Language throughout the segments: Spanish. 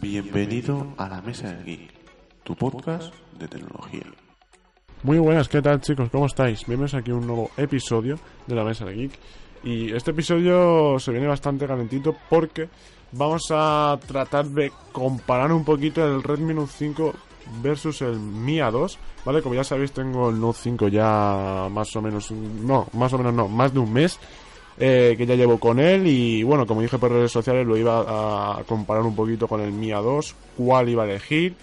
Bienvenido a la Mesa del Geek, tu podcast de tecnología. Muy buenas, ¿qué tal chicos? ¿Cómo estáis? Bienvenidos aquí a un nuevo episodio de la Mesa del Geek. Y este episodio se viene bastante calentito porque vamos a tratar de comparar un poquito el Redmi Note 5 versus el Mi A2, ¿vale? Como ya sabéis, tengo el Note 5 ya más o menos, no, más o menos no, más de un mes eh, que ya llevo con él y bueno, como dije por redes sociales lo iba a comparar un poquito con el Mi A2, cuál iba a elegir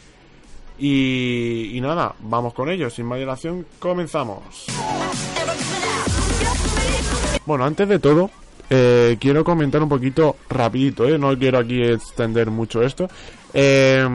y, nada, vamos con ello, sin más dilación, comenzamos. Bueno, antes de todo, eh, quiero comentar un poquito rapidito, ¿eh? no quiero aquí extender mucho esto. Eh,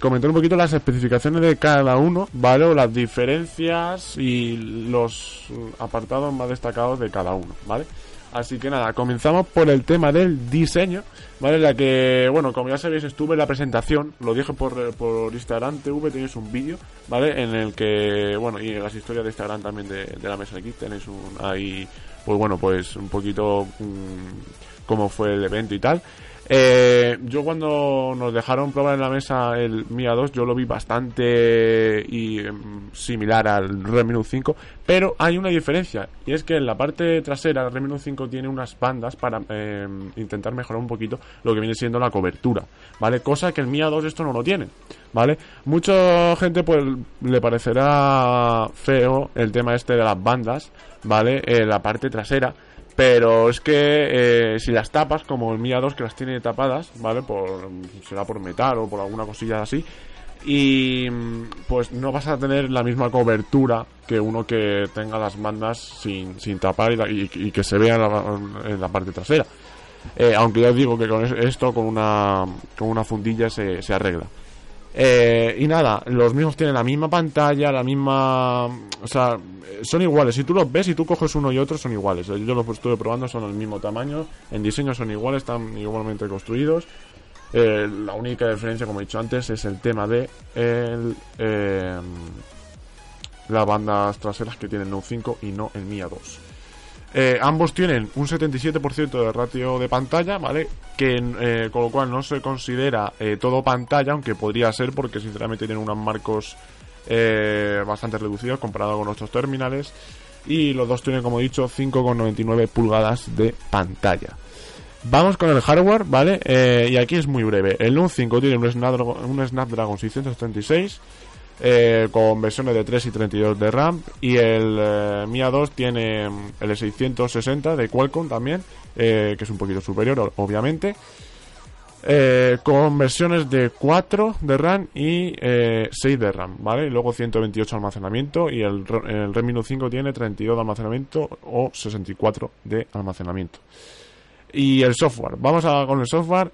comentar un poquito las especificaciones de cada uno, ¿vale? O las diferencias y los apartados más destacados de cada uno, ¿vale? Así que nada, comenzamos por el tema del diseño, ¿vale? La que, bueno, como ya sabéis, estuve en la presentación, lo dije por, por Instagram TV, tenéis un vídeo, ¿vale? En el que, bueno, y en las historias de Instagram también de, de la mesa de aquí tenéis un, ahí, pues bueno, pues un poquito mmm, cómo fue el evento y tal. Eh, yo cuando nos dejaron probar en la mesa el Mi A2 yo lo vi bastante y em, similar al Redmi Note 5, pero hay una diferencia y es que en la parte trasera el Redmi Note 5 tiene unas bandas para eh, intentar mejorar un poquito lo que viene siendo la cobertura, ¿vale? Cosa que el Mi A2 esto no lo tiene, ¿vale? Mucha gente pues le parecerá feo el tema este de las bandas, ¿vale? En la parte trasera pero es que eh, si las tapas, como el Mia 2 que las tiene tapadas, ¿vale? Por, será por metal o por alguna cosilla así. Y pues no vas a tener la misma cobertura que uno que tenga las bandas sin, sin tapar y, que se vea en la parte trasera. Eh, aunque ya digo que con esto, con una, con una fundilla se, arregla. Eh, y nada, los mismos tienen la misma pantalla, la misma... O sea, son iguales. Si tú los ves y tú coges uno y otro, son iguales. Yo los estuve probando, son del mismo tamaño. En diseño son iguales, están igualmente construidos. Eh, la única diferencia, como he dicho antes, es el tema de el, las bandas traseras que tiene el Note 5 y no el Mia 2. Eh, ambos tienen un 77% de ratio de pantalla, ¿vale? Que eh, con lo cual no se considera eh, todo pantalla, aunque podría ser porque sinceramente tienen unos marcos bastante reducidos comparado con nuestros terminales. Y los dos tienen, como he dicho, 5,99 pulgadas de pantalla. Vamos con el hardware, ¿vale? Y aquí es muy breve. El Note 5 tiene un Snapdragon, un Snapdragon 636 eh, con versiones de 3 y 32 de RAM. Y el eh, Mi A2 tiene el 660 de Qualcomm también, eh, que es un poquito superior obviamente, eh, con versiones de 4 de RAM y 6 de RAM, ¿vale? Y luego 128 de almacenamiento y el, el Redmi Note 5 tiene 32 de almacenamiento o 64 de almacenamiento. Y el software, vamos a con el software,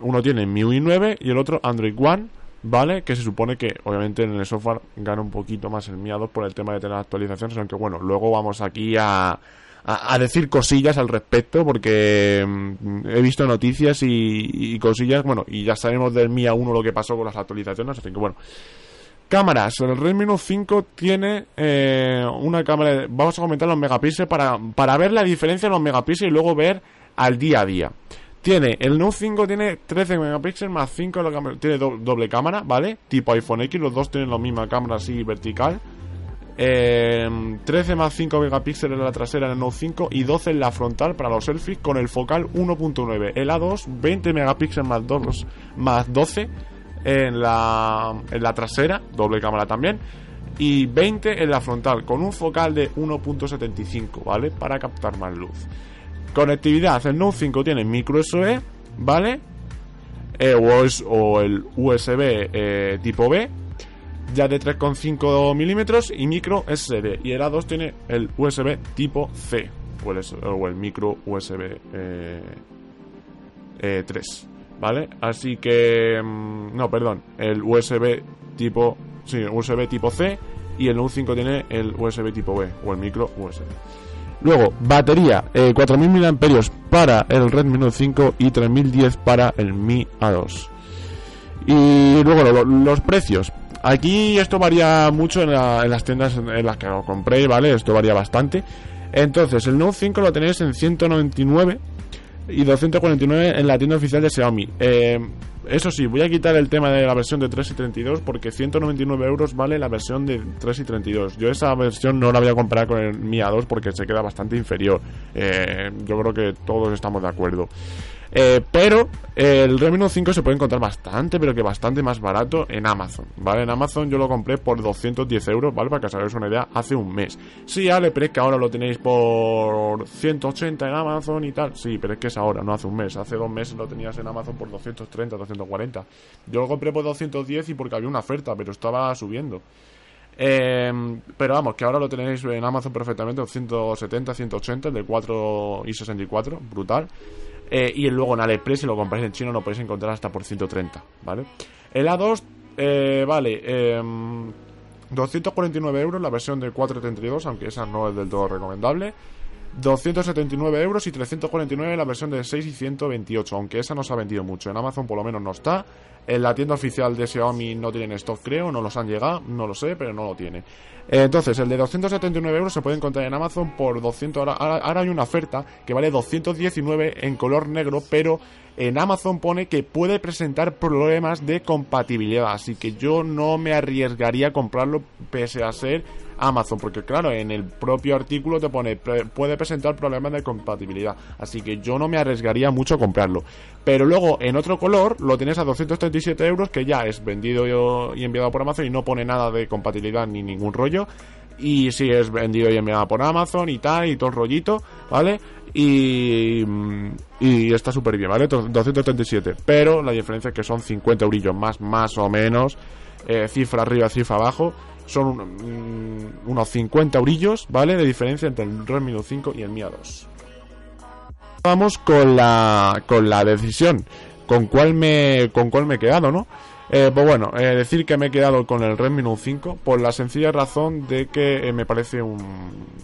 uno tiene MIUI 9 y el otro Android One ¿vale? Que se supone que, obviamente, en el software gana un poquito más el miado por el tema de tener actualizaciones, aunque bueno, luego vamos aquí a, a, decir cosillas al respecto, porque mmm, he visto noticias y, cosillas, bueno, y ya sabemos del Mia 1 lo que pasó con las actualizaciones, así que bueno. Cámaras, el Redmi Note 5 tiene eh, una cámara, de, vamos a comentar los megapíxeles para, para ver la diferencia de los megapíxeles y luego ver al día a día. Tiene, el Note 5 tiene 13 megapíxeles más 5 la cámara, tiene do, doble cámara, ¿vale? Tipo iPhone X, los dos tienen la misma cámara así vertical. Eh, 13 más 5 megapíxeles en la trasera en el Note 5 y 12 en la frontal para los selfies con el focal 1.9. El A2, 20 megapíxeles más, 2, más 12 en la, en la trasera, doble cámara también. Y 20 en la frontal con un focal de 1.75, ¿vale? Para captar más luz. Conectividad, el Note 5 tiene micro SOE, ¿vale? Eh, o, o, el USB eh, tipo B, ya de 3,5 milímetros y micro SD. Y el A2 tiene el USB tipo C, o el, micro USB eh, 3, ¿vale? Así que, mmm, no, perdón, el USB tipo, sí, USB tipo C y el Note 5 tiene el USB tipo B, o el micro USB. Luego, batería, eh, 4000 mAh para el Redmi Note 5 y 3010 para el Mi A2. Y luego lo, los precios. Aquí esto varía mucho en, la, en, las tiendas en las que lo compré, ¿vale? Esto varía bastante. Entonces, el Note 5 lo tenéis en 199 y 249 en la tienda oficial de Xiaomi. Eh, eso sí, voy a quitar el tema de la versión de 3 y 32 porque 199 euros vale la versión de 3 y 32. Yo esa versión no la voy a comprar con el Mi A2 porque se queda bastante inferior. Eh, yo creo que todos estamos de acuerdo. Eh, pero eh, el Redmi Note 5 se puede encontrar bastante, pero que bastante más barato en Amazon, ¿vale? En Amazon yo lo compré por 210 euros, ¿vale? Para que os hagáis una idea, hace un mes. Sí, Ale, pero es que ahora lo tenéis por 180 en Amazon y tal. Sí, pero es que es ahora, no hace un mes. Hace dos meses lo tenías en Amazon por 230, 240. Yo lo compré por 210 y porque había una oferta, pero estaba subiendo. Eh, pero vamos, que ahora lo tenéis en Amazon perfectamente, 170, 180, de 4 y 64, brutal. Eh, y luego en AliExpress, si lo compráis en chino, lo podéis encontrar hasta por 130, ¿vale? El A2, eh, vale, 249 em, euros la versión de 432, aunque esa no es del todo recomendable. 279 euros y 349 la versión de 6 y 128, aunque esa no se ha vendido mucho. En Amazon por lo menos no está. En la tienda oficial de Xiaomi no tienen stock, creo, no los han llegado, no lo sé, pero no lo tiene. Entonces, el de 279 euros se puede encontrar en Amazon por 200. Ahora, ahora, hay una oferta que vale 219 en color negro, pero en Amazon pone que puede presentar problemas de compatibilidad. Así que yo no me arriesgaría a comprarlo pese a ser Amazon, porque claro, en el propio artículo te pone puede presentar problemas de compatibilidad, así que yo no me arriesgaría mucho a comprarlo. Pero luego en otro color lo tienes a 237 euros, que ya es vendido y enviado por Amazon y no pone nada de compatibilidad ni ningún rollo. Y si es vendido y enviado por Amazon y tal, y todo el rollito, ¿vale? Y, está súper bien, ¿vale? 237. Pero la diferencia es que son 50 eurillos más, más o menos. Eh, cifra arriba, cifra abajo son mm, unos 50 eurillos, ¿vale? De diferencia entre el Redmi Note 5 y el Mi A2. Vamos con la, con la decisión. ¿Con cuál me, con cuál me he quedado, no? Eh, pues bueno, eh, decir que me he quedado con el Redmi Note 5 por la sencilla razón de que eh, me parece un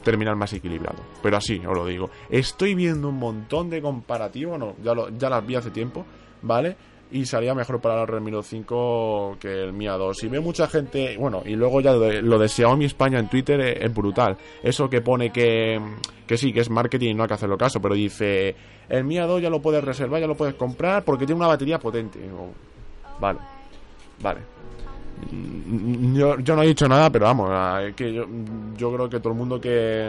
terminal más equilibrado. Pero así, os lo digo. Estoy viendo un montón de comparativos, no, ya, lo, ya las vi hace tiempo, ¿vale? Y salía mejor para el Redmi Note 5 que el Mi A2. Y veo mucha gente, bueno, y luego ya lo de, Xiaomi España en Twitter es, brutal. Eso que pone que, que sí, que es marketing y no hay que hacerlo caso, pero dice, el Mi A2 ya lo puedes reservar, ya lo puedes comprar porque tiene una batería potente. vale, vale. Mm, yo, yo no he dicho nada, pero vamos, que yo, yo creo que todo el mundo que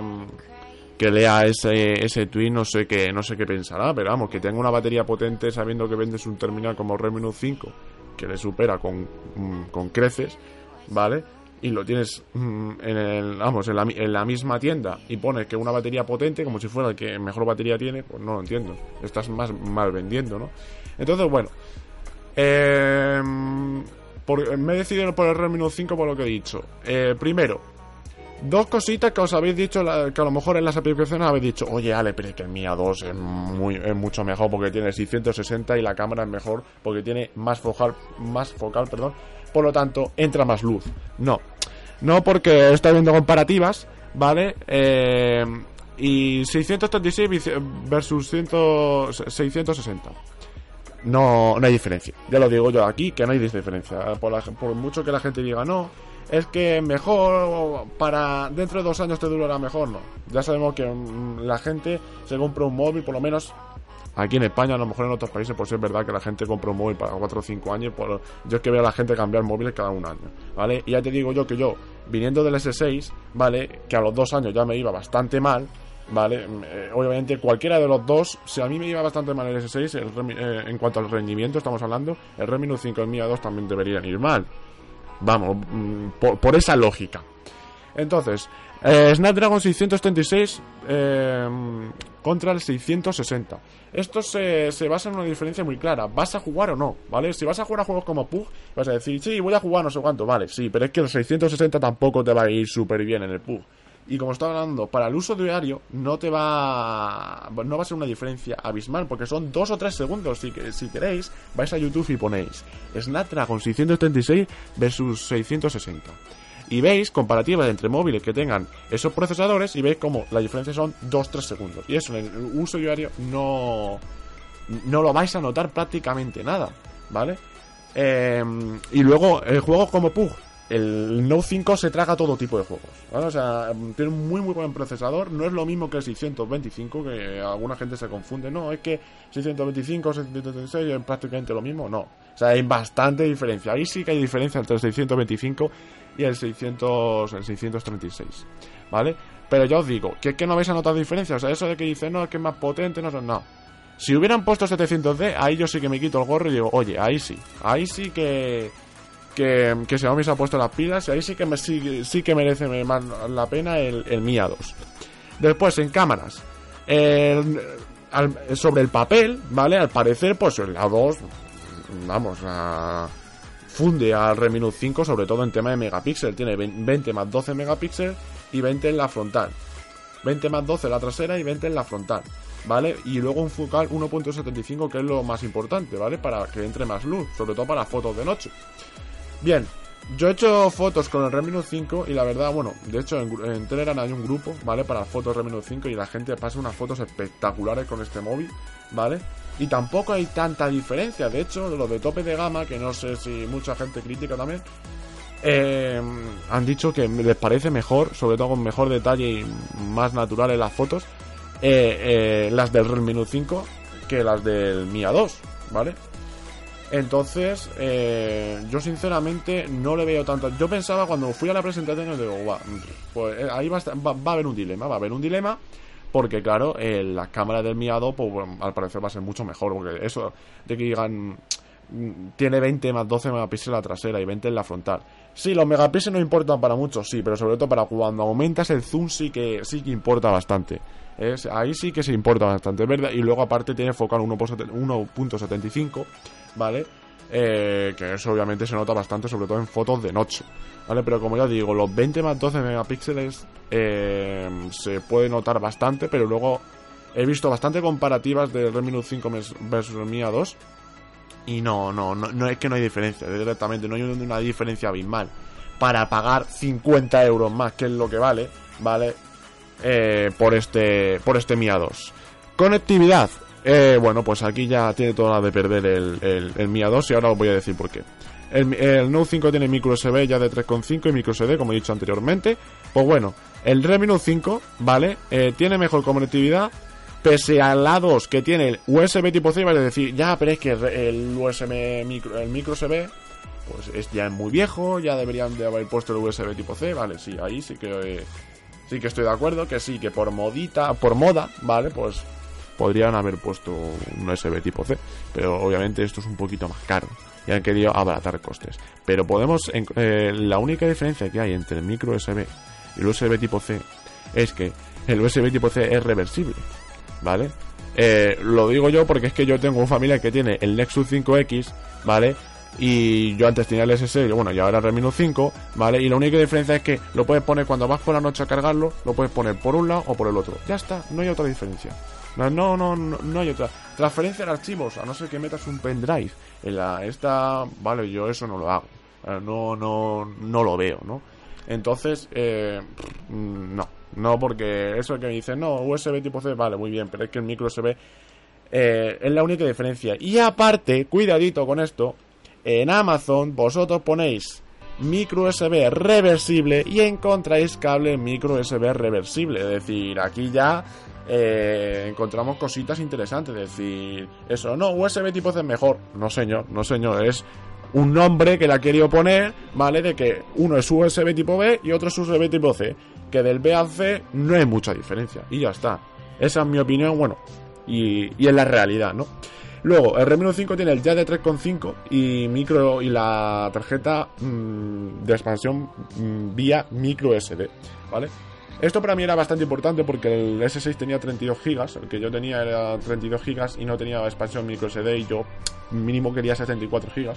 que lea ese, ese tweet no sé qué no sé qué pensará, pero vamos, que tenga una batería potente sabiendo que vendes un terminal como Redmi Note 5 que le supera con, mm, con creces, ¿vale? Y lo tienes mm, en el, vamos, en la, en la misma tienda y pones que una batería potente como si fuera el que mejor batería tiene, pues no lo entiendo. Estás más mal vendiendo, ¿no? Entonces, bueno, eh, me he decidido por el Redmi Note 5 por lo que he dicho. Eh, primero, Dos cositas que os habéis dicho, que a lo mejor en las aplicaciones habéis dicho, oye Ale, pero es que el Mia 2 es, muy, es mucho mejor porque tiene 660 y la cámara es mejor porque tiene más focal, más focal, perdón, por lo tanto entra más luz. No, no porque está viendo comparativas, ¿vale? Eh, y 636 versus 660. No, no hay diferencia. Ya lo digo yo aquí, que no hay diferencia. Por, por mucho que la gente diga, no, es que mejor para dentro de dos años te durará mejor, no. Ya sabemos que mm, la gente se compra un móvil, por lo menos aquí en España, a lo mejor en otros países, pues es verdad que la gente compra un móvil para 4 o 5 años. Por, yo es que veo a la gente cambiar móviles cada un año, ¿vale? Y ya te digo yo que yo, viniendo del S6, ¿vale? Que a los dos años ya me iba bastante mal, ¿vale? Eh, obviamente cualquiera de los dos, si a mí me iba bastante mal el S6, eh, en cuanto al rendimiento estamos hablando, el Redmi Note 5 y el Mi A2 también deberían ir mal. Vamos, mm, por, esa lógica. Entonces, eh, Snapdragon 636 eh, contra el 660. Esto se, se, basa en una diferencia muy clara. ¿Vas a jugar o no? ¿Vale? Si vas a jugar a juegos como PUG, vas a decir, sí, voy a jugar no sé cuánto, vale, sí, pero es que el 660 tampoco te va a ir súper bien en el PUG. Y como estaba hablando, para el uso diario no te va no va a ser una diferencia abismal porque son dos o tres segundos. Si, queréis, vais a YouTube y ponéis Snapdragon 636 versus 660. Y veis comparativas entre móviles que tengan esos procesadores y veis como la diferencia son 2-3 segundos. Y eso en el uso diario no, no lo vais a notar prácticamente nada, ¿vale? Eh, y luego, el juego como PUG, el Note 5 se traga todo tipo de juegos. O sea, tiene un muy muy buen procesador. No es lo mismo que el 625, que alguna gente se confunde. No, es que 625, 636 es prácticamente lo mismo. No. O sea, hay bastante diferencia. Ahí sí que hay diferencia entre el 625 y el, 600, el 636, ¿vale? Pero ya os digo, que es que no vais a notar diferencia. O sea, eso de que dicen, no, es que es más potente, no, no. Si hubieran puesto 700D, ahí yo sí que me quito el gorro y digo, oye, ahí sí. Ahí sí que que, que Xiaomi se ha puesto las pilas y ahí sí que, me, sí, sí que merece más la pena el, el Mi A2. Después, en cámaras. sobre el papel, ¿vale? Al parecer, pues el A2, vamos, a, funde al Redmi Note 5, sobre todo en tema de megapíxeles. Tiene 20 más 12 megapíxeles y 20 en la frontal. 20 más 12 en la trasera y 20 en la frontal. ¿vale? Y luego un focal 1.75 que es lo más importante, ¿vale? Para que entre más luz, sobre todo para fotos de noche. Bien, yo he hecho fotos con el Redmi Note 5 y la verdad, bueno, de hecho en, Telegram hay un grupo, ¿vale? Para fotos Redmi Note 5 y la gente pasa unas fotos espectaculares con este móvil, ¿vale? Y tampoco hay tanta diferencia, de hecho, los de tope de gama, que no sé si mucha gente critica también, eh, han dicho que les parece mejor, sobre todo con mejor detalle y más natural en las fotos, eh, eh, las del Redmi Note 5 que las del Mi A2, ¿vale? Entonces, eh, yo sinceramente no le veo tanto. Yo pensaba cuando fui a la presentación, digo, pues eh, ahí va a, haber un dilema, va a haber un dilema, porque claro, eh, la cámara del Miado, pues al parecer va a ser mucho mejor, porque eso de que digan mm, tiene 20 más 12 megapíxeles la trasera y 20 en la frontal. Sí, los megapíxeles no importan para muchos, sí, pero sobre todo para cuando aumentas el zoom sí que sí que importa bastante. Es, ahí sí que se importa bastante, ¿verdad? Y luego aparte tiene focal 1.75 ¿vale? Eh, que eso obviamente se nota bastante, sobre todo en fotos de noche, ¿vale? Pero como ya digo, los 20 más 12 megapíxeles eh, se puede notar bastante, pero luego he visto bastante comparativas de Redmi Note 5 versus Redmi A2 y no, no, no, no es que no hay diferencia, directamente no hay una diferencia abismal. Para pagar 50 euros más, que es lo que vale, ¿vale? Eh, por este por este Mi A2. Conectividad, eh, bueno, pues aquí ya tiene toda la de perder el, el, el Mi A2 y ahora os voy a decir por qué. El, el Note 5 tiene micro USB ya de 3.5 y micro SD, como he dicho anteriormente. Pues bueno, el Redmi Note 5, ¿vale? Eh, tiene mejor conectividad, pese al A2 que tiene el USB tipo C, vale decir, ya, pero es que el USB micro, el micro USB, pues es ya muy viejo, ya deberían de haber puesto el USB tipo C, vale, sí, ahí sí que eh, sí que estoy de acuerdo, que sí, que por modita, por moda, vale, pues podrían haber puesto un USB tipo C, pero obviamente esto es un poquito más caro y han querido abaratar costes. Pero podemos, eh, la única diferencia que hay entre el micro USB y el USB tipo C es que el USB tipo C es reversible, ¿vale? Eh, lo digo yo porque es que yo tengo una familia que tiene el Nexus 5X, ¿vale? Y yo antes tenía el SS, y bueno, y ahora Note 5, ¿vale? Y la única diferencia es que lo puedes poner cuando vas por la noche a cargarlo, lo puedes poner por un lado o por el otro. Ya está, no hay otra diferencia. No, no, no, no, hay otra. Transferencia de archivos, a no ser que metas un pendrive en la esta, vale, yo eso no lo hago. Eh, no, no, no lo veo, ¿no? Entonces, eh, mm, no, no, porque eso que me dicen, no, USB tipo C, vale, muy bien, pero es que el micro USB eh, es la única diferencia. Y aparte, cuidadito con esto, en Amazon vosotros ponéis micro USB reversible y encontráis cable micro USB reversible. Es decir, aquí ya eh, encontramos cositas interesantes. Es decir, eso, no, USB tipo C es mejor. No, señor, no, señor, es un nombre que le ha querido poner, ¿vale? De que uno es USB tipo B y otro es USB tipo C. Que del B al C no hay mucha diferencia. Y ya está. Esa es mi opinión, bueno, y, y es la realidad, ¿no? Luego, el Redmi 5 tiene el ya de 3.5 y micro y la tarjeta mm, de expansión mm, vía micro SD, ¿vale? Esto para mí era bastante importante porque el S6 tenía 32 GB, el que yo tenía era 32 GB y no tenía expansión micro SD y yo mínimo quería 64 GB.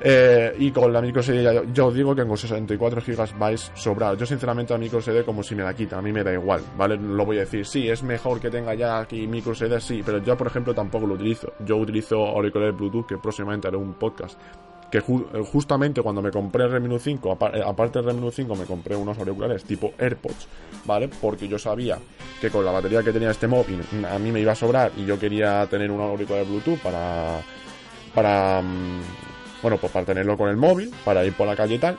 Eh, y con la micro SD ya, yo digo que con 64 GB vais sobrados. Yo sinceramente a micro SD como si me la quita, a mí me da igual, ¿vale? Lo voy a decir, sí, es mejor que tenga ya aquí micro SD, sí, pero yo por ejemplo tampoco lo utilizo. Yo utilizo auriculares Bluetooth, que próximamente haré un podcast que justamente cuando me compré el Redmi 5, eh, aparte del Redmi 5, me compré unos auriculares tipo AirPods, ¿vale? Porque yo sabía que con la batería que tenía este móvil a mí me iba a sobrar y yo quería tener un auricular Bluetooth para para mm, bueno, pues para tenerlo con el móvil, para ir por la calle y tal.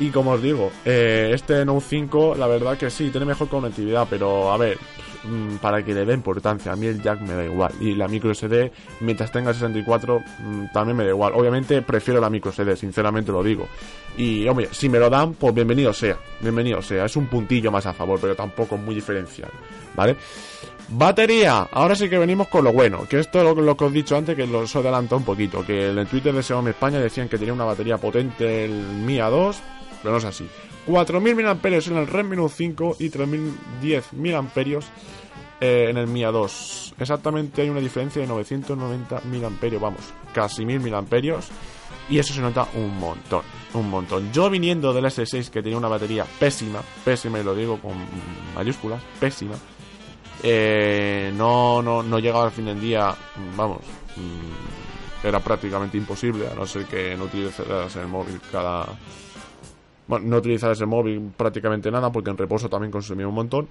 Y como os digo, eh, este Note 5, la verdad que sí, tiene mejor conectividad, pero a ver, mm, para que le dé importancia. A mí el jack me da igual. Y la micro SD, mientras tenga 64, mm, también me da igual. Obviamente prefiero la micro SD, sinceramente lo digo. Y, hombre, si me lo dan, pues bienvenido sea. Bienvenido sea. Es un puntillo más a favor, pero tampoco muy diferencial. ¿Vale? Batería, ahora sí que venimos con lo bueno, que esto es lo, que os he dicho antes, que lo os adelantado un poquito, que en el Twitter de Xiaomi España decían que tenía una batería potente el Mi A2, pero no es así. 4.000 mAh en el Redmi Note 5 y 3.010 mAh eh, en el Mi A2. Exactamente hay una diferencia de 990 mAh, vamos, casi 1.000 mAh. Y eso se nota un montón, un montón. Yo viniendo del S6 que tenía una batería pésima, pésima y lo digo con mayúsculas, pésima. Eh, no, no, no llegaba al fin del día, vamos, mm, era prácticamente imposible, a no ser que no utilizaras el móvil cada, bueno, no utilizar ese móvil prácticamente nada porque en reposo también consumía un montón,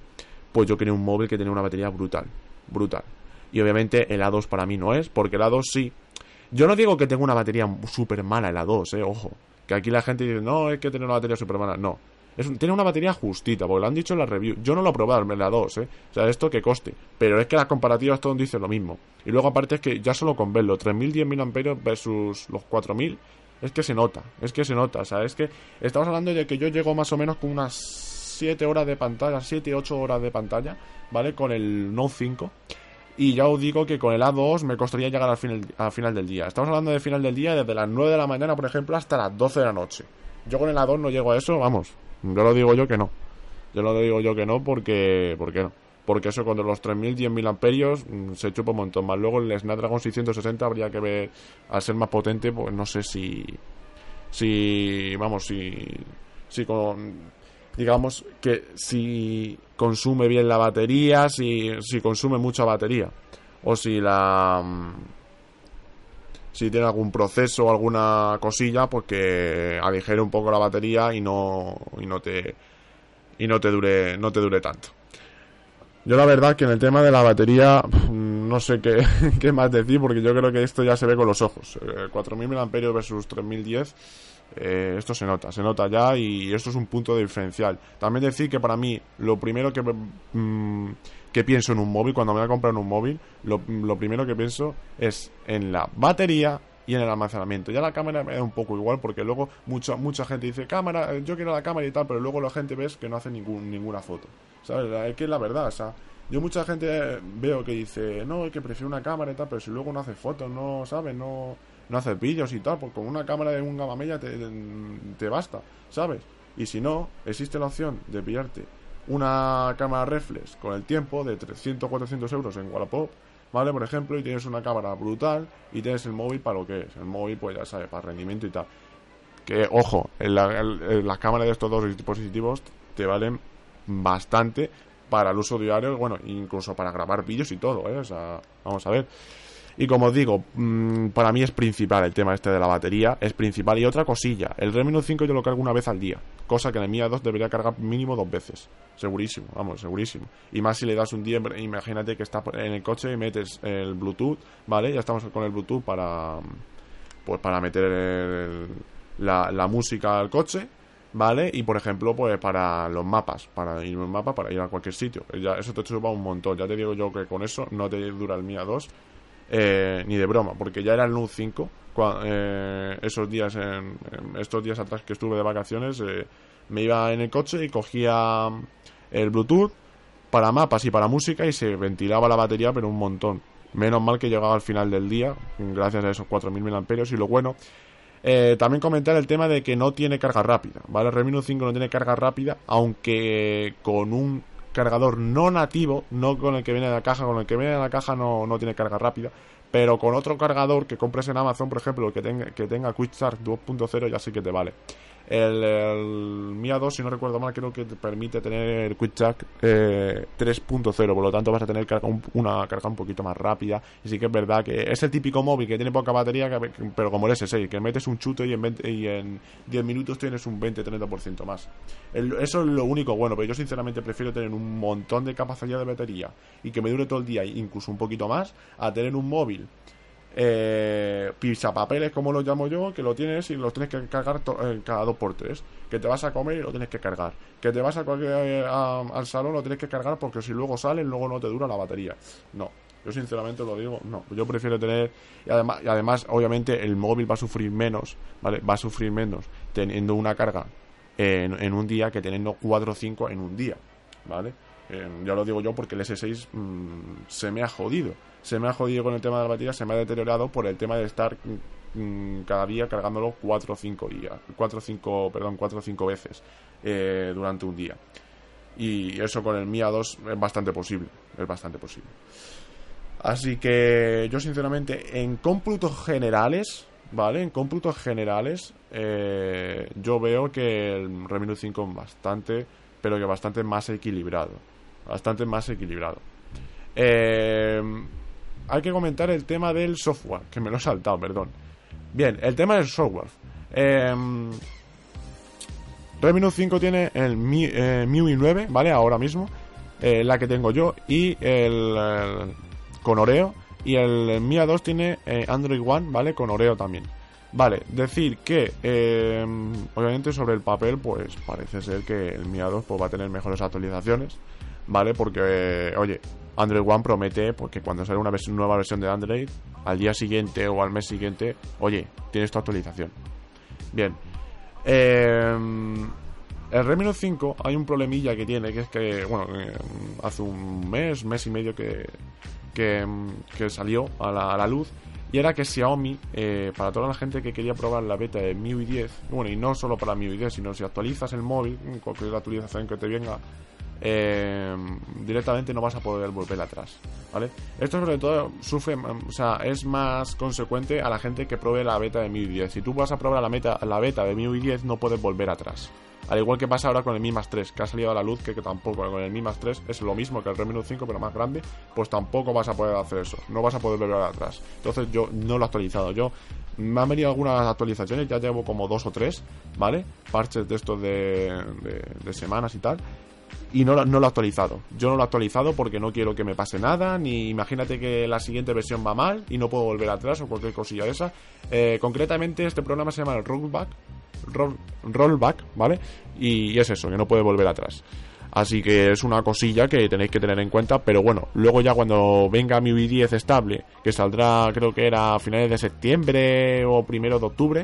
pues yo quería un móvil que tenía una batería brutal, brutal. Y obviamente el A2 para mí no es, porque el A2 sí. Yo no digo que tenga una batería súper mala el A2, eh, ojo. Que aquí la gente dice, no, es que tiene una batería súper mala. No. Tiene una batería justita, porque lo han dicho en la review. Yo no lo he probado, el A2, eh. O sea, esto que coste. Pero es que las comparativas todos dicen lo mismo. Y luego aparte es que ya solo con verlo, 3010 mAh versus los 4000 es que se nota, es que se nota, o sea, es que estamos hablando de que yo llego más o menos con unas 7 horas de pantalla, 7, 8 horas de pantalla, ¿vale? Con el Note 5. Y ya os digo que con el A2 me costaría llegar al final, al final del día. Estamos hablando de final del día desde las 9 de la mañana, por ejemplo, hasta las 12 de la noche. Yo con el A2 no llego a eso, vamos. Yo lo digo yo que no. Yo lo digo yo que no porque... ¿Por qué no? porque eso con los 3.000, 10.000 amperios mm, se chupa un montón más. Luego el Snapdragon 660 habría que ver, al ser más potente, pues no sé si, si, vamos, si, si con, digamos que si consume bien la batería, si, si consume mucha batería, o si la, mm, si tiene algún proceso o alguna cosilla, pues que aligere un poco la batería y no, y no te, y no te dure, no te dure tanto. Yo la verdad que en el tema de la batería no sé qué, más decir porque yo creo que esto ya se ve con los ojos. 4.000 mAh versus 3.010, eh, esto se nota, se nota ya y esto es un punto diferencial. También decir que para mí lo primero que, mm, que pienso en un móvil, cuando me voy a comprar un móvil, lo, lo primero que pienso es en la batería y en el almacenamiento. Ya la cámara me da un poco igual porque luego mucha mucha gente dice cámara, yo quiero la cámara y tal, pero luego la gente ves que no hace ningún, ninguna foto. ¿Sabes? Es que es la verdad, o sea, yo mucha gente veo que dice, no, es que prefiero una cámara y tal, pero si luego no hace fotos, no, ¿sabes? No, no hace vídeos y tal, pues con una cámara de un gama media te, te basta, ¿sabes? Y si no, existe la opción de pillarte una cámara reflex con el tiempo de 300 400 euros en Wallapop, ¿vale? Por ejemplo, y tienes una cámara brutal y tienes el móvil para lo que es. El móvil, pues ya sabes, para rendimiento y tal. Que, ojo, las cámaras de estos dos dispositivos te valen bastante para el uso diario, bueno, incluso para grabar vídeos y todo, ¿eh? O sea, vamos a ver. Y como os digo, mm, para mí es principal el tema este de la batería, es principal. Y otra cosilla, el Redmi Note 5 yo lo cargo una vez al día, cosa que en el Mi A2 debería cargar mínimo dos veces. Segurísimo, vamos, segurísimo. Y más si le das un día, imagínate que está en el coche y metes el Bluetooth, ¿vale? Ya estamos con el Bluetooth para, pues para meter la, la música al coche ¿vale? Y por ejemplo, pues para los mapas, para ir un mapa, para ir a cualquier sitio. Ya, eso te chupa un montón. Ya te digo yo que con eso no te dura el Mia 2 eh, ni de broma, porque ya era el Note 5 eh, esos días, en, estos días atrás que estuve de vacaciones, eh, me iba en el coche y cogía el Bluetooth para mapas y para música y se ventilaba la batería, pero un montón. Menos mal que llegaba al final del día, gracias a esos 4.000 mAh. Y lo bueno eh, también comentar el tema de que no tiene carga rápida, ¿vale? Redmi 5 no tiene carga rápida, aunque con un cargador no nativo, no con el que viene de la caja, con el que viene de la caja no, no tiene carga rápida, pero con otro cargador que compres en Amazon, por ejemplo, que tenga, que tenga Quick Charge 2.0 ya sí que te vale. El, el Mia 2, si no recuerdo mal, creo que te permite tener Quick Charge eh, 3.0, por lo tanto vas a tener una carga un poquito más rápida. Y sí que es verdad que es el típico móvil que tiene poca batería, pero como el S6, que metes un chute y en, y en 10 minutos tienes un 20-30% más. eso es lo único bueno, pero yo sinceramente prefiero tener un montón de capacidad de batería y que me dure todo el día, incluso un poquito más, a tener un móvil eh, papeles como lo llamo yo, que lo tienes y los tienes que cargar eh, cada dos por tres. Que te vas a comer y lo tienes que cargar. Que te vas a, eh, al salón lo tienes que cargar porque si luego sales, luego no te dura la batería. No, yo sinceramente lo digo, no. Yo prefiero tener. Y además, y además, obviamente, el móvil va a sufrir menos, ¿vale? Va a sufrir menos teniendo una carga en, un día que teniendo 4 o 5 en un día, ¿vale? ya lo digo yo porque el S6 mm, se me ha jodido. Se me ha jodido con el tema de la batería, se me ha deteriorado por el tema de estar mm, cada día cargándolo 4 o 5 días, 4 o 5, perdón, 4 o 5 veces eh, durante un día. Y eso con el Mi A2 es bastante posible, es bastante posible. Así que yo sinceramente en cómputos generales, ¿vale? En cómputos generales eh, yo veo que el Redmi 5 es bastante, pero que bastante más equilibrado bastante más equilibrado. Eh, hay que comentar el tema del software, que me lo he saltado, perdón. Bien, el tema del software. Eh, Redmi 5 tiene el MIUI 9, ¿vale? Ahora mismo, eh, la que tengo yo, y el, con Oreo. Y el Mi A2 tiene eh, Android One, ¿vale? Con Oreo también. Vale, decir que obviamente sobre el papel, pues parece ser que el Mi A2 pues, va a tener mejores actualizaciones. ¿vale? Porque, oye, Android One promete porque cuando sale una nueva versión de Android, al día siguiente o al mes siguiente, oye, tienes tu actualización. Bien. Eh, el Redmi Note 5 hay un problemilla que tiene, que es que, bueno, eh, hace un mes, mes y medio que, que, salió a la, luz, y era que Xiaomi, eh, para toda la gente que quería probar la beta de MIUI 10, bueno, y no solo para MIUI 10, sino si actualizas el móvil, cualquier actualización que te venga, eh, directamente no vas a poder volver atrás, ¿vale? Esto sobre todo sufre, o sea, es más consecuente a la gente que pruebe la beta de MIUI 10. Si tú vas a probar la, meta, la beta de MIUI 10 no puedes volver atrás. Al igual que pasa ahora con el Mi Más 3, que ha salido a la luz, que, tampoco con el Mi Más 3 es lo mismo que el Redmi Note 5, pero más grande, pues tampoco vas a poder hacer eso, no vas a poder volver atrás. Entonces yo no lo he actualizado, yo me han venido algunas actualizaciones, ya llevo como dos o tres, ¿vale? Parches de estos de semanas y tal, y no, lo he actualizado. Yo no lo he actualizado porque no quiero que me pase nada, ni imagínate que la siguiente versión va mal y no puedo volver atrás o cualquier cosilla de esa. Eh, concretamente este programa se llama Rollback, rollback, ¿vale? Y, es eso, que no puede volver atrás. Así que es una cosilla que tenéis que tener en cuenta, pero bueno, luego ya cuando venga mi 10 estable, que saldrá creo que era a finales de septiembre o primero de octubre,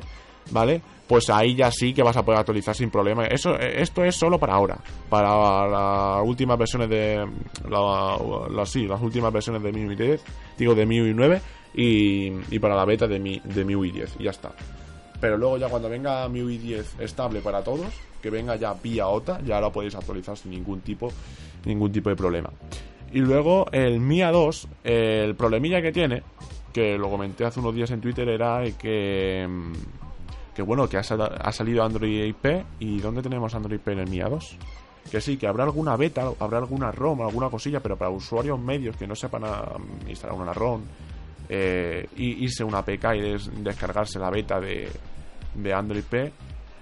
¿vale? Pues ahí ya sí que vas a poder actualizar sin problema. Eso, esto es solo para ahora, para las últimas versiones de la, sí, las últimas versiones de MIUI 10, digo de MIUI 9 y, y para la beta de, mi, de MIUI 10 y ya está. Pero luego ya cuando venga MIUI 10 estable para todos, que venga ya vía OTA, ya lo podéis actualizar sin ningún tipo, ningún tipo de problema. Y luego el MIA 2, el problemilla que tiene, que lo comenté hace unos días en Twitter, era que que bueno, que ha, salido Android IP y ¿dónde tenemos Android IP en el MIA 2? Que sí, que habrá alguna beta, habrá alguna ROM, alguna cosilla, pero para usuarios medios que no sepan instalar una ROM, eh, y irse una APK y descargarse la beta de, de Android P,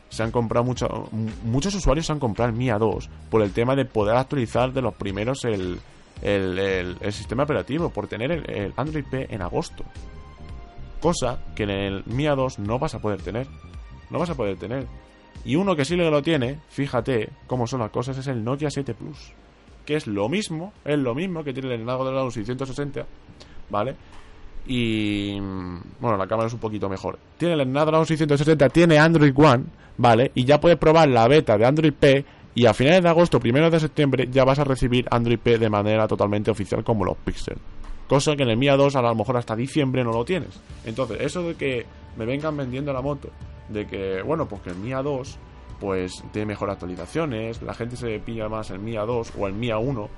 se han comprado mucho, muchos usuarios se han comprado el MIA 2 por el tema de poder actualizar de los primeros el, el, sistema operativo, por tener el, Android P en agosto. Cosa que en el MIA 2 no vas a poder tener. No vas a poder tener. Y uno que sí lo tiene, fíjate cómo son las cosas, es el Nokia 7 Plus. Que es lo mismo, es lo mismo que tiene el Snapdragon 660, ¿vale? Y bueno, la cámara es un poquito mejor. Tiene el Snapdragon 660, tiene Android One, ¿vale? Y ya puedes probar la beta de Android P. Y a finales de agosto, primero de septiembre, ya vas a recibir Android P de manera totalmente oficial como los Pixel. Cosa que en el Mia 2 a lo mejor hasta diciembre no lo tienes. Entonces, eso de que me vengan vendiendo la moto, de que, bueno, pues que el Mia 2 pues tiene mejor actualizaciones, la gente se pilla más el Mia 2 o el Mia 1,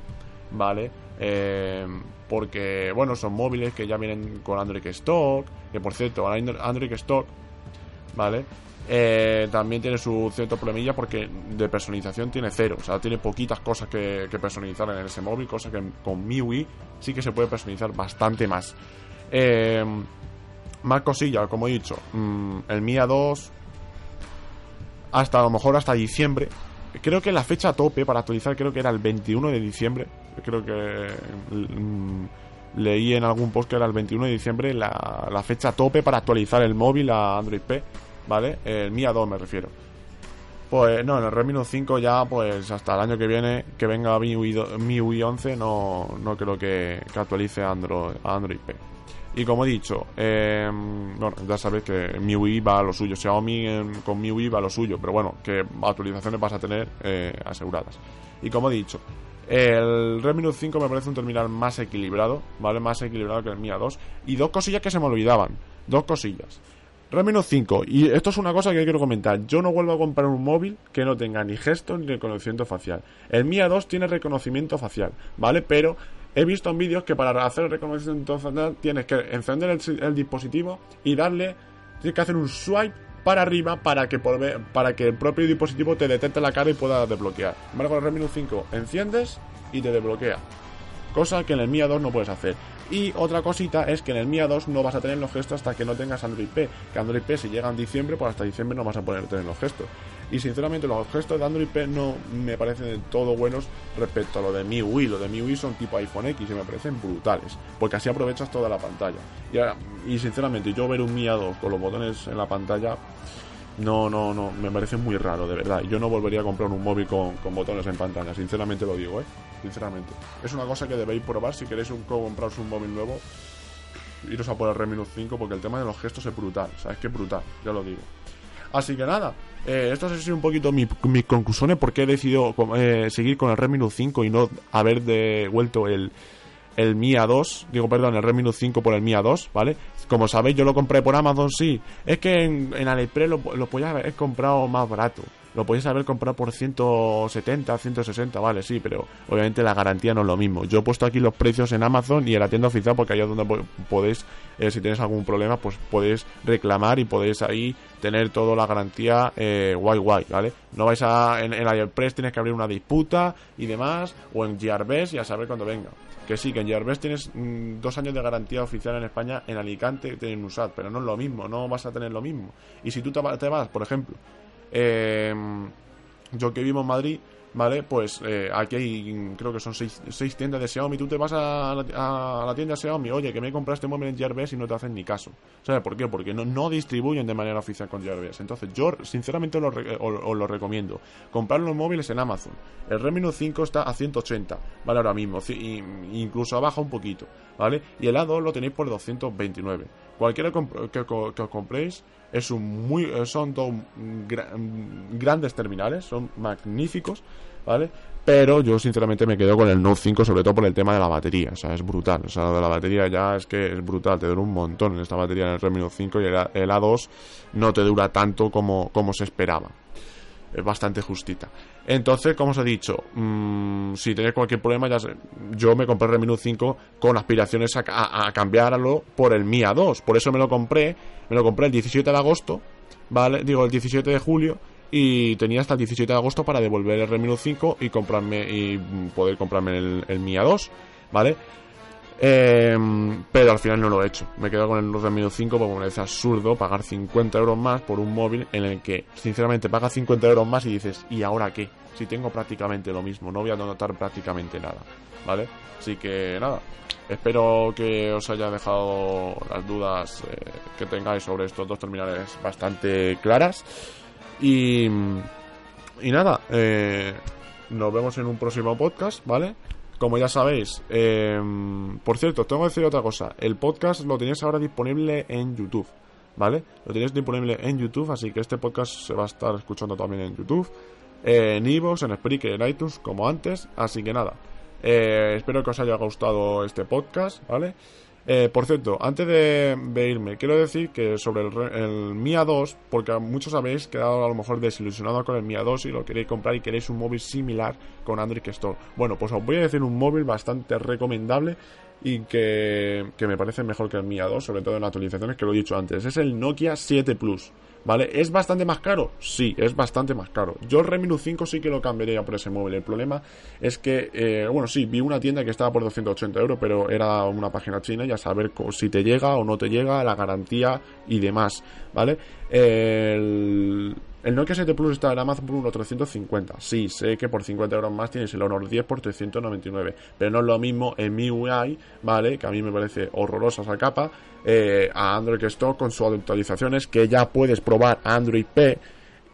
¿vale? Eh, porque, bueno, son móviles que ya vienen con Android Stock, que por cierto, Android Stock, ¿vale? Eh, también tiene su cierto problemilla porque de personalización tiene cero, o sea, tiene poquitas cosas que, personalizar en ese móvil, cosa que con MIUI sí que se puede personalizar bastante más. Eh, más cosillas, como he dicho, mm, el Mia 2 hasta a lo mejor hasta diciembre. Creo que la fecha tope para actualizar creo que era el 21 de diciembre. Creo que mm, leí en algún post que era el 21 de diciembre la, la fecha tope para actualizar el móvil a Android P, ¿vale? El Mi A2 me refiero. Pues no, en el Redmi Note 5 ya, pues hasta el año que viene, que venga MIUI, 11, no, no creo que, actualice Android, Android P. Y como he dicho, eh, bueno, ya sabéis que MIUI va a lo suyo, Xiaomi con MIUI va a lo suyo, pero bueno, que actualizaciones vas a tener eh, aseguradas. Y como he dicho, el Redmi Note 5 me parece un terminal más equilibrado, ¿vale? Más equilibrado que el Mi A2. Y dos cosillas que se me olvidaban, dos cosillas. Redmi Note 5, y esto es una cosa que quiero comentar. Yo no vuelvo a comprar un móvil que no tenga ni gesto ni reconocimiento facial. El Mi A2 tiene reconocimiento facial, ¿vale? Pero he visto en vídeos que para hacer el reconocimiento facial tienes que encender el, dispositivo y darle, tienes que hacer un swipe para arriba para que, para que el propio dispositivo te detecte la cara y pueda desbloquear. ¿Vale? Con el Redmi Note 5 enciendes y te desbloquea. Cosa que en el Mi A2 no puedes hacer. Y otra cosita es que en el Mia 2 no vas a tener los gestos hasta que no tengas Android P. Que Android P si llega en diciembre, pues hasta diciembre no vas a poder tener los gestos. Y sinceramente los gestos de Android P no me parecen de todo buenos respecto a lo de MIUI. Lo de MIUI son tipo iPhone X y me parecen brutales. Porque así aprovechas toda la pantalla. Y, y sinceramente yo ver un Mia 2 con los botones en la pantalla no, no, no, me parece muy raro, de verdad. Yo no volvería a comprar un móvil con, botones en pantalla, sinceramente lo digo, ¿eh? Sinceramente. Es una cosa que debéis probar si queréis un, compraros un móvil nuevo. Iros a por el Redmi Note 5 porque el tema de los gestos es brutal, ¿sabes? Que brutal, ya lo digo. Así que nada, eh, esto ha sido un poquito mis mi conclusiones porque he decidido eh, seguir con el Redmi Note 5 y no haber devuelto el, el Mi A2, digo, perdón, el Redmi Note 5 por el Mi A2, ¿vale? Como sabéis, yo lo compré por Amazon, sí. Es que en, en AliExpress lo, lo podías haber comprado más barato. Lo podías haber comprado por 170, 160, vale, sí, pero obviamente la garantía no es lo mismo. Yo he puesto aquí los precios en Amazon y en la tienda oficial porque ahí es donde podéis, eh, si tienes algún problema, pues podéis reclamar y podéis ahí tener toda la garantía eh, guay guay, ¿vale? No vais a... En, en AliExpress tienes que abrir una disputa y demás, o en Gearbest y a saber cuándo venga. Que sí, que en Gearbest tienes mm, dos años de garantía oficial en España, en Alicante tienen USAT, pero no es lo mismo, no vas a tener lo mismo. Y si tú te, vas, por ejemplo, eh, yo que vivo en Madrid, ¿vale? Pues eh, aquí hay, creo que son seis, seis, tiendas de Xiaomi. Tú te vas a la, a la, tienda Xiaomi, oye, que me compraste móvil en Gearbest y no te hacen ni caso. ¿Sabes por qué? Porque no, no distribuyen de manera oficial con Gearbest. Entonces, yo sinceramente os lo, recomiendo. Comprar los móviles en Amazon. El Redmi Note 5 está a 180, ¿vale? Ahora mismo. incluso baja un poquito, ¿vale? Y el A2 lo tenéis por 229. Cualquiera que, os compréis es un muy, son dos grandes terminales, son magníficos, ¿vale? Pero yo sinceramente me quedo con el Note 5 sobre todo por el tema de la batería, o sea, es brutal, o sea, lo de la batería ya es que es brutal, te dura un montón en esta batería en el Redmi Note 5 y el, A2 no te dura tanto como, como se esperaba es bastante justita. Entonces, como os he dicho, mmm, si tenéis cualquier problema, ya sé, yo me compré el Redmi Note 5 con aspiraciones a, a, cambiarlo por el Mi A2. Por eso me lo compré, me lo compré el 17 de agosto, ¿vale? Digo, el 17 de julio y tenía hasta el 17 de agosto para devolver el Redmi Note 5 y comprarme y poder comprarme el, el Mi A2, ¿vale? Em, pero al final no lo he hecho. Me he quedado con el Note 5 porque me parece absurdo pagar 50 euros más por un móvil en el que, sinceramente, pagas 50 euros más y dices, ¿y ahora qué? Si tengo prácticamente lo mismo, no voy a notar prácticamente nada, ¿vale? Así que nada, espero que os haya dejado las dudas eh, que tengáis sobre estos dos terminales bastante claras. Y, y nada, eh, nos vemos en un próximo podcast, ¿vale? Como ya sabéis, em, por cierto, tengo que decir otra cosa. El podcast lo tenéis ahora disponible en YouTube, ¿vale? Lo tenéis disponible en YouTube, así que este podcast se va a estar escuchando también en YouTube, en Evox, en Spreaker, en iTunes, como antes. Así que nada, eh, espero que os haya gustado este podcast, ¿vale? Eh, por cierto, antes de, irme, quiero decir que sobre el, el Mia 2, porque muchos habéis quedado a lo mejor desilusionados con el Mia 2 y lo queréis comprar y queréis un móvil similar con Android Store. Bueno, pues os voy a decir un móvil bastante recomendable y que, que me parece mejor que el Mia 2, sobre todo en actualizaciones que lo he dicho antes. Es el Nokia 7 Plus. ¿Vale? ¿Es bastante más caro? Sí, es bastante más caro. Yo el Redmi Note 5 sí que lo cambiaría por ese móvil. El problema es que, eh, bueno, sí, vi una tienda que estaba por 280 euros, pero era una página china y a saber si te llega o no te llega, la garantía y demás, ¿vale? El el Nokia 7 Plus está en Amazon por unos 350. Sí, sé que por 50 euros más tienes el Honor 10 por 399. Pero no es lo mismo en MIUI, ¿vale? Que a mí me parece horrorosa esa capa. Eh, a Android Stock con sus actualizaciones que ya puedes probar Android P.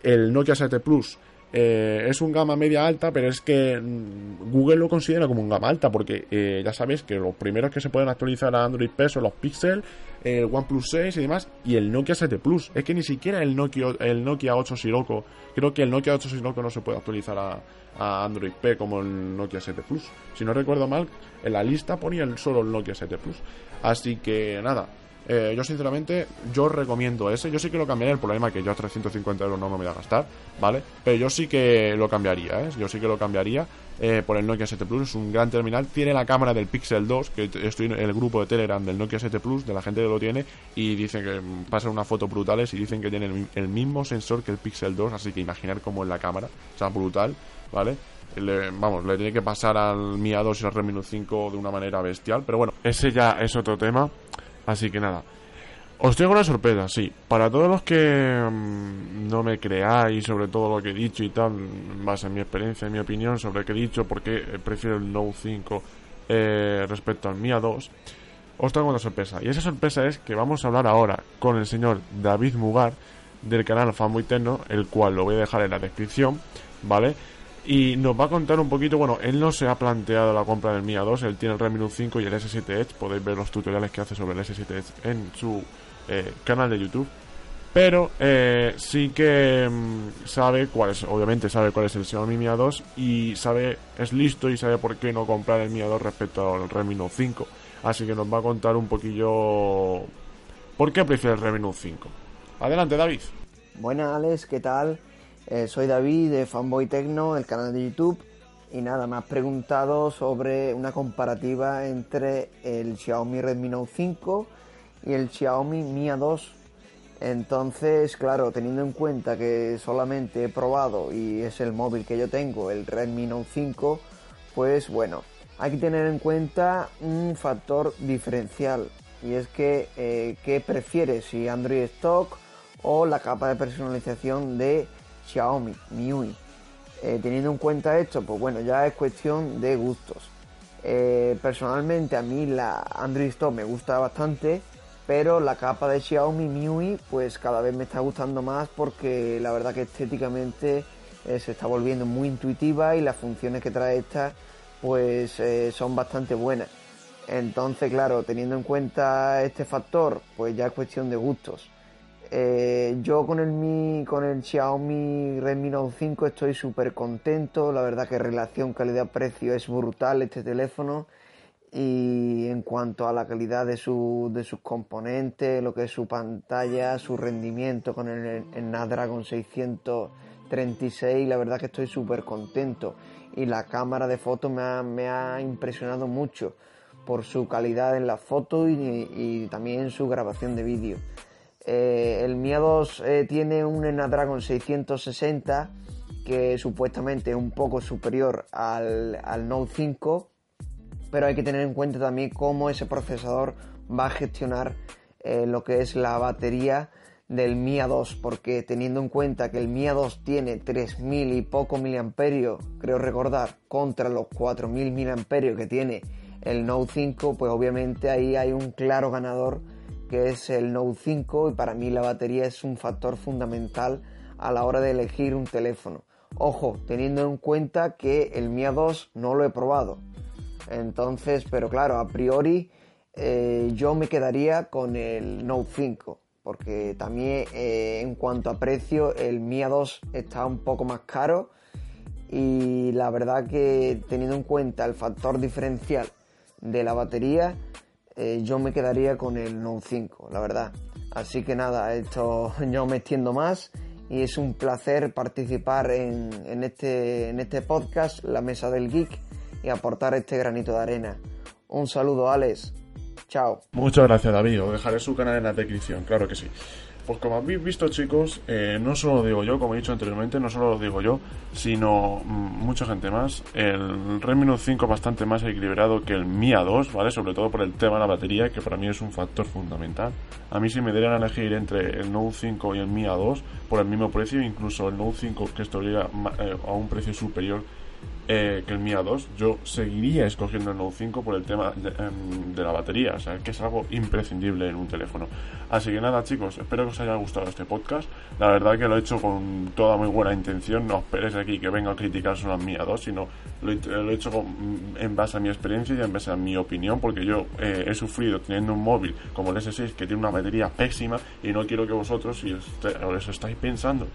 El Nokia 7 Plus eh, es un gama media alta, pero es que mm, Google lo considera como un gama alta, porque eh, ya sabéis que los primeros que se pueden actualizar a Android P son los Pixel, el OnePlus 6 y demás, y el Nokia 7 Plus. Es que ni siquiera el Nokia, el Nokia 8 Sirocco, creo que el Nokia 8 Sirocco no se puede actualizar a, Android P como el Nokia 7 Plus. Si no recuerdo mal, en la lista ponía solo el Nokia 7 Plus. Así que nada, eh, yo sinceramente, yo recomiendo ese. Yo sí que lo cambiaría. El problema es que yo a 350 euros no me voy a gastar, ¿vale? Pero yo sí que lo cambiaría, ¿eh? Yo sí que lo cambiaría eh, por el Nokia 7 Plus. Es un gran terminal. Tiene la cámara del Pixel 2, que estoy en el grupo de Telegram del Nokia 7 Plus, de la gente que lo tiene, y dicen que pasan unas fotos brutales y dicen que tiene el, mismo sensor que el Pixel 2, así que imaginar cómo es la cámara. O sea, brutal, ¿vale? vamos, le tiene que pasar al Mi A2 y al Redmi 5 de una manera bestial, pero bueno, ese ya es otro tema. Así que nada. Os tengo una sorpresa, sí. Para todos los que mm, no me creáis sobre todo lo que he dicho y tal, en base a mi experiencia y mi opinión sobre que he dicho, porque prefiero el Note 5 eh, respecto al Mi A2, os tengo una sorpresa. Y esa sorpresa es que vamos a hablar ahora con el señor David Mugar del canal Fanboy Tecno, el cual lo voy a dejar en la descripción, ¿vale? Y nos va a contar un poquito, bueno, él no se ha planteado la compra del Mi A2, él tiene el Redmi Note 5 y el S7 Edge, podéis ver los tutoriales que hace sobre el S7 Edge en su eh, canal de YouTube. Pero eh, sí que mm, sabe cuál es, obviamente sabe cuál es el Xiaomi Mi A2 y sabe, es listo y sabe por qué no comprar el Mi A2 respecto al Redmi Note 5. Así que nos va a contar un poquillo por qué prefiere el Redmi Note 5. Adelante, David. Buenas, Alex, ¿qué tal? Eh, soy David de Fanboy Tecno, el canal de YouTube. Y nada, me preguntado sobre una comparativa entre el Xiaomi Redmi Note 5 y el Xiaomi Mi A2. Entonces, claro, teniendo en cuenta que solamente he probado y es el móvil que yo tengo, el Redmi Note 5, pues bueno, hay que tener en cuenta un factor diferencial. Y es que, eh, ¿qué prefieres? Si Android Stock o la capa de personalización de Xiaomi, MIUI. Eh, teniendo en cuenta esto, pues bueno, ya es cuestión de gustos. Eh, personalmente a mí la Android Store me gusta bastante, pero la capa de Xiaomi MIUI pues cada vez me está gustando más porque la verdad que estéticamente eh, se está volviendo muy intuitiva y las funciones que trae esta pues son bastante buenas. Entonces, claro, teniendo en cuenta este factor, pues ya es cuestión de gustos. Eh, yo con el, Mi, con el Xiaomi Redmi Note 5 estoy súper contento. La verdad que relación calidad-precio es brutal este teléfono. Y en cuanto a la calidad de, su, de sus componentes, lo que es su pantalla, su rendimiento con el, el Snapdragon 636, la verdad que estoy súper contento. Y la cámara de fotos me ha, me ha, impresionado mucho por su calidad en la foto y, y también su grabación de vídeo. Eh, el Mi A2 eh, tiene un Snapdragon 660 que supuestamente es un poco superior al, Note 5, pero hay que tener en cuenta también cómo ese procesador va a gestionar eh, lo que es la batería del Mi A2, porque teniendo en cuenta que el Mi A2 tiene 3000 y poco miliamperios, creo recordar, contra los 4000 miliamperios que tiene el Note 5, pues obviamente ahí hay un claro ganador que es el Note 5 y para mí la batería es un factor fundamental a la hora de elegir un teléfono. Ojo, teniendo en cuenta que el Mi A2 no lo he probado. Entonces, pero claro, a priori eh, yo me quedaría con el Note 5 porque también eh, en cuanto a precio el Mi A2 está un poco más caro y la verdad que teniendo en cuenta el factor diferencial de la batería eh, yo me quedaría con el Note 5, la verdad. Así que nada, esto yo me extiendo más y es un placer participar en, este, en este podcast, La Mesa del Geek, y aportar este granito de arena. Un saludo, Alex. Chao. Muchas gracias, David. Os dejaré su canal en la descripción, claro que sí. Pues como habéis visto chicos, eh, no solo lo digo yo, como he dicho anteriormente, no solo lo digo yo, sino mm, mucha gente más. El Redmi Note 5 bastante más equilibrado que el Mi A2, ¿vale? Sobre todo por el tema de la batería, que para mí es un factor fundamental. A mí si me dieran a elegir entre el Note 5 y el Mi A2 por el mismo precio, incluso el Note 5 que estaría eh, a un precio superior eh, que el Mi A2, yo seguiría escogiendo el Note 5 por el tema em, de, la batería, o sea, que es algo imprescindible en un teléfono. Así que nada, chicos, espero que os haya gustado este podcast. La verdad que lo he hecho con toda muy buena intención, no esperéis aquí que venga a criticar solo al Mi A2, sino lo he, hecho en base a mi experiencia y en base a mi opinión, porque yo eh, he sufrido teniendo un móvil como el S6 que tiene una batería pésima y no quiero que vosotros, si os estáis pensando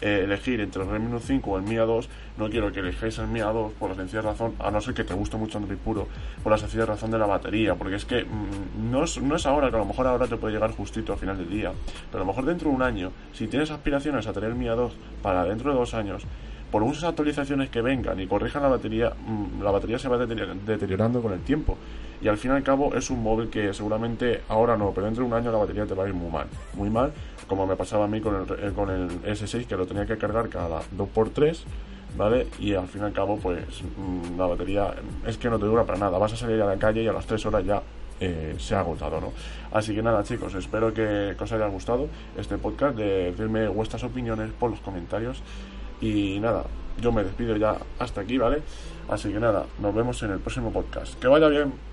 eh, elegir entre el Redmi Note 5 o el Mi A2, no quiero que elijáis el Mi A2 por la sencilla razón, a no ser que te guste mucho Android puro, por la sencilla razón de la batería, porque es que mm, no, es, no es ahora, que a lo mejor ahora te puede llegar justito al final del día, pero a lo mejor dentro de un año, si tienes aspiraciones a tener el Mi A2 para dentro de dos años, por muchas actualizaciones que vengan y corrijan la batería, mm, la batería se va deteriorando con el tiempo. Y al fin y al cabo es un móvil que seguramente ahora no, pero dentro de un año la batería te va a ir muy mal. Muy mal, como me pasaba a mí con el, eh, con el S6, que lo tenía que cargar cada 2x3. ¿Vale? Y al fin y al cabo, pues mm, la batería es que no te dura para nada. Vas a salir a la calle y a las 3 horas ya eh, se ha agotado, ¿no? Así que nada, chicos, espero que, que, os haya gustado este podcast, de decirme vuestras opiniones por los comentarios. Y nada, yo me despido ya hasta aquí, ¿vale? Así que nada, nos vemos en el próximo podcast. Que vaya bien.